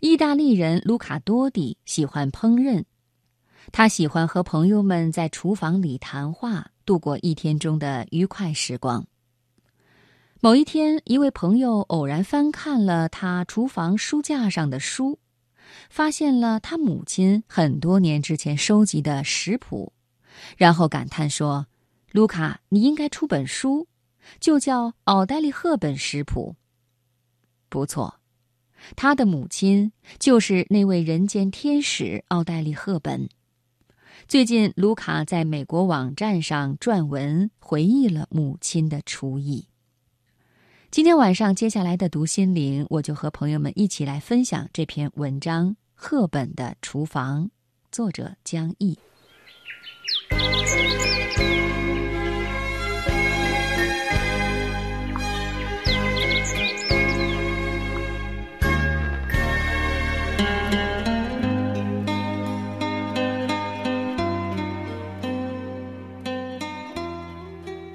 意大利人卢卡多蒂喜欢烹饪，他喜欢和朋友们在厨房里谈话，度过一天中的愉快时光。某一天，一位朋友偶然翻看了他厨房书架上的书，发现了他母亲很多年之前收集的食谱，然后感叹说：“卢卡，你应该出本书，就叫《奥黛丽·赫本食谱》。”不错，他的母亲就是那位人间天使奥黛丽·赫本。最近，卢卡在美国网站上撰文回忆了母亲的厨艺。今天晚上，接下来的读心灵，我就和朋友们一起来分享这篇文章《赫本的厨房》，作者江毅。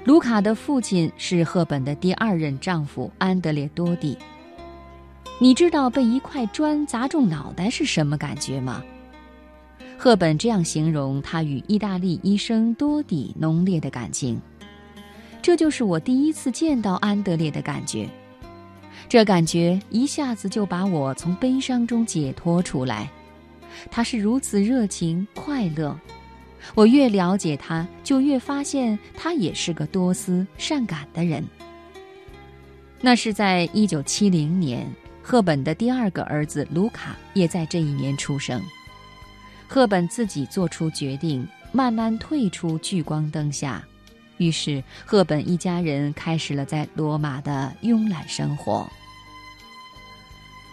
卢卡的父亲是赫本的第二任丈夫安德烈多蒂。你知道被一块砖砸中脑袋是什么感觉吗？赫本这样形容他与意大利医生多蒂浓烈的感情。这就是我第一次见到安德烈的感觉，这感觉一下子就把我从悲伤中解脱出来。他是如此热情快乐。我越了解他，就越发现他也是个多思善感的人。那是在一九七零年，赫本的第二个儿子卢卡也在这一年出生。赫本自己做出决定，慢慢退出聚光灯下，于是赫本一家人开始了在罗马的慵懒生活。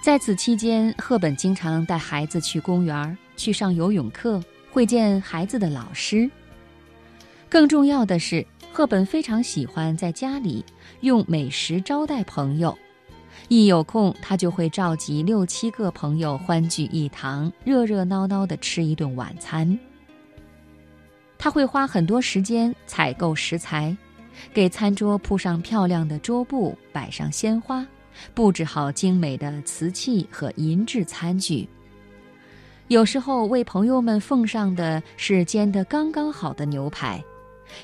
在此期间，赫本经常带孩子去公园，去上游泳课。会见孩子的老师。更重要的是，赫本非常喜欢在家里用美食招待朋友。一有空，他就会召集六七个朋友欢聚一堂，热热闹闹地吃一顿晚餐。他会花很多时间采购食材，给餐桌铺上漂亮的桌布，摆上鲜花，布置好精美的瓷器和银质餐具。有时候为朋友们奉上的是煎得刚刚好的牛排，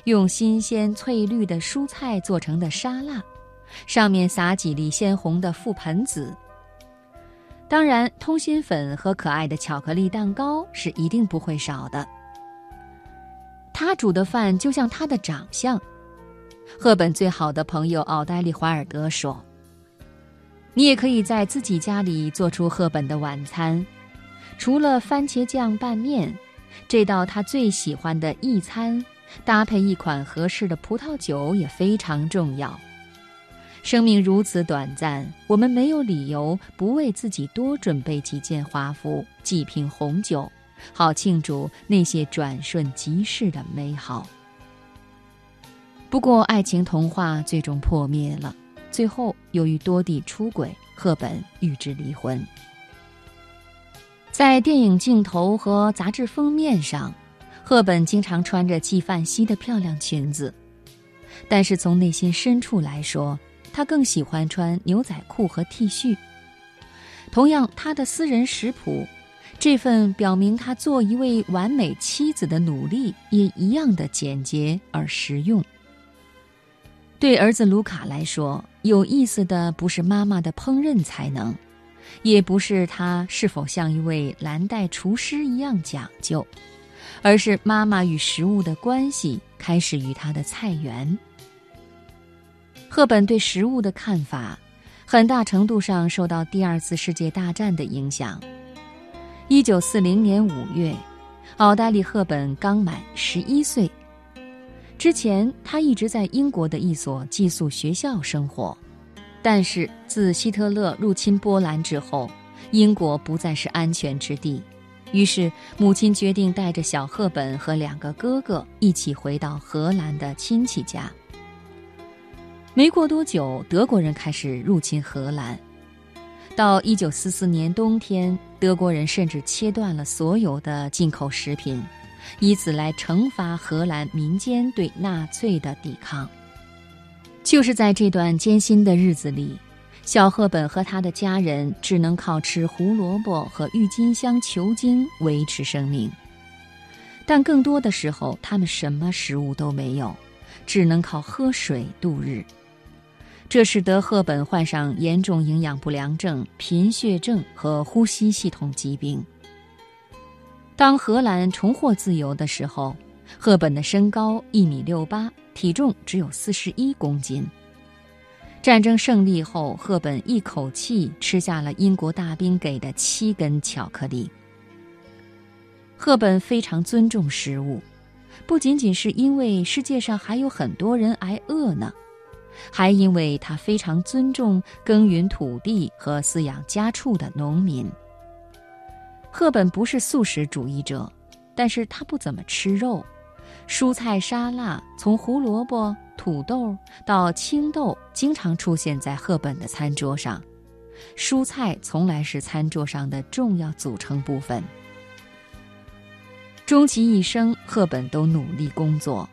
用新鲜翠绿的蔬菜做成的沙拉，上面撒几粒鲜红的覆盆子。当然，通心粉和可爱的巧克力蛋糕是一定不会少的。他煮的饭就像他的长相。赫本最好的朋友奥黛丽·华尔德说：“你也可以在自己家里做出赫本的晚餐。”除了番茄酱拌面，这道他最喜欢的意餐，搭配一款合适的葡萄酒也非常重要。生命如此短暂，我们没有理由不为自己多准备几件华服、几瓶红酒，好庆祝那些转瞬即逝的美好。不过，爱情童话最终破灭了。最后，由于多地出轨，赫本与之离婚。在电影镜头和杂志封面上，赫本经常穿着纪梵希的漂亮裙子，但是从内心深处来说，她更喜欢穿牛仔裤和 T 恤。同样，她的私人食谱，这份表明她做一位完美妻子的努力，也一样的简洁而实用。对儿子卢卡来说，有意思的不是妈妈的烹饪才能。也不是他是否像一位蓝带厨师一样讲究，而是妈妈与食物的关系开始于他的菜园。赫本对食物的看法，很大程度上受到第二次世界大战的影响。一九四零年五月，奥黛丽·赫本刚满十一岁，之前她一直在英国的一所寄宿学校生活。但是自希特勒入侵波兰之后，英国不再是安全之地，于是母亲决定带着小赫本和两个哥哥一起回到荷兰的亲戚家。没过多久，德国人开始入侵荷兰，到一九四四年冬天，德国人甚至切断了所有的进口食品，以此来惩罚荷兰民间对纳粹的抵抗。就是在这段艰辛的日子里，小赫本和他的家人只能靠吃胡萝卜和郁金香球茎维持生命，但更多的时候，他们什么食物都没有，只能靠喝水度日。这使得赫本患上严重营养不良症、贫血症和呼吸系统疾病。当荷兰重获自由的时候，赫本的身高一米六八，体重只有四十一公斤。战争胜利后，赫本一口气吃下了英国大兵给的七根巧克力。赫本非常尊重食物，不仅仅是因为世界上还有很多人挨饿呢。还因为他非常尊重耕耘土地和饲养家畜的农民。赫本不是素食主义者，但是他不怎么吃肉，蔬菜沙拉从胡萝卜、土豆到青豆经常出现在赫本的餐桌上，蔬菜从来是餐桌上的重要组成部分。终其一生，赫本都努力工作，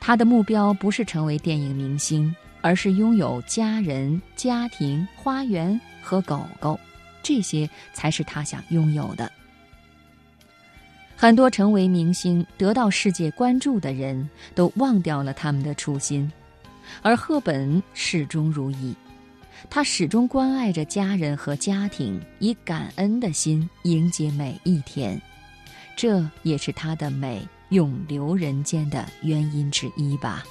他的目标不是成为电影明星。而是拥有家人、家庭、花园和狗狗，这些才是他想拥有的。很多成为明星、得到世界关注的人都忘掉了他们的初心，而赫本始终如一。他始终关爱着家人和家庭，以感恩的心迎接每一天，这也是他的美永留人间的原因之一吧。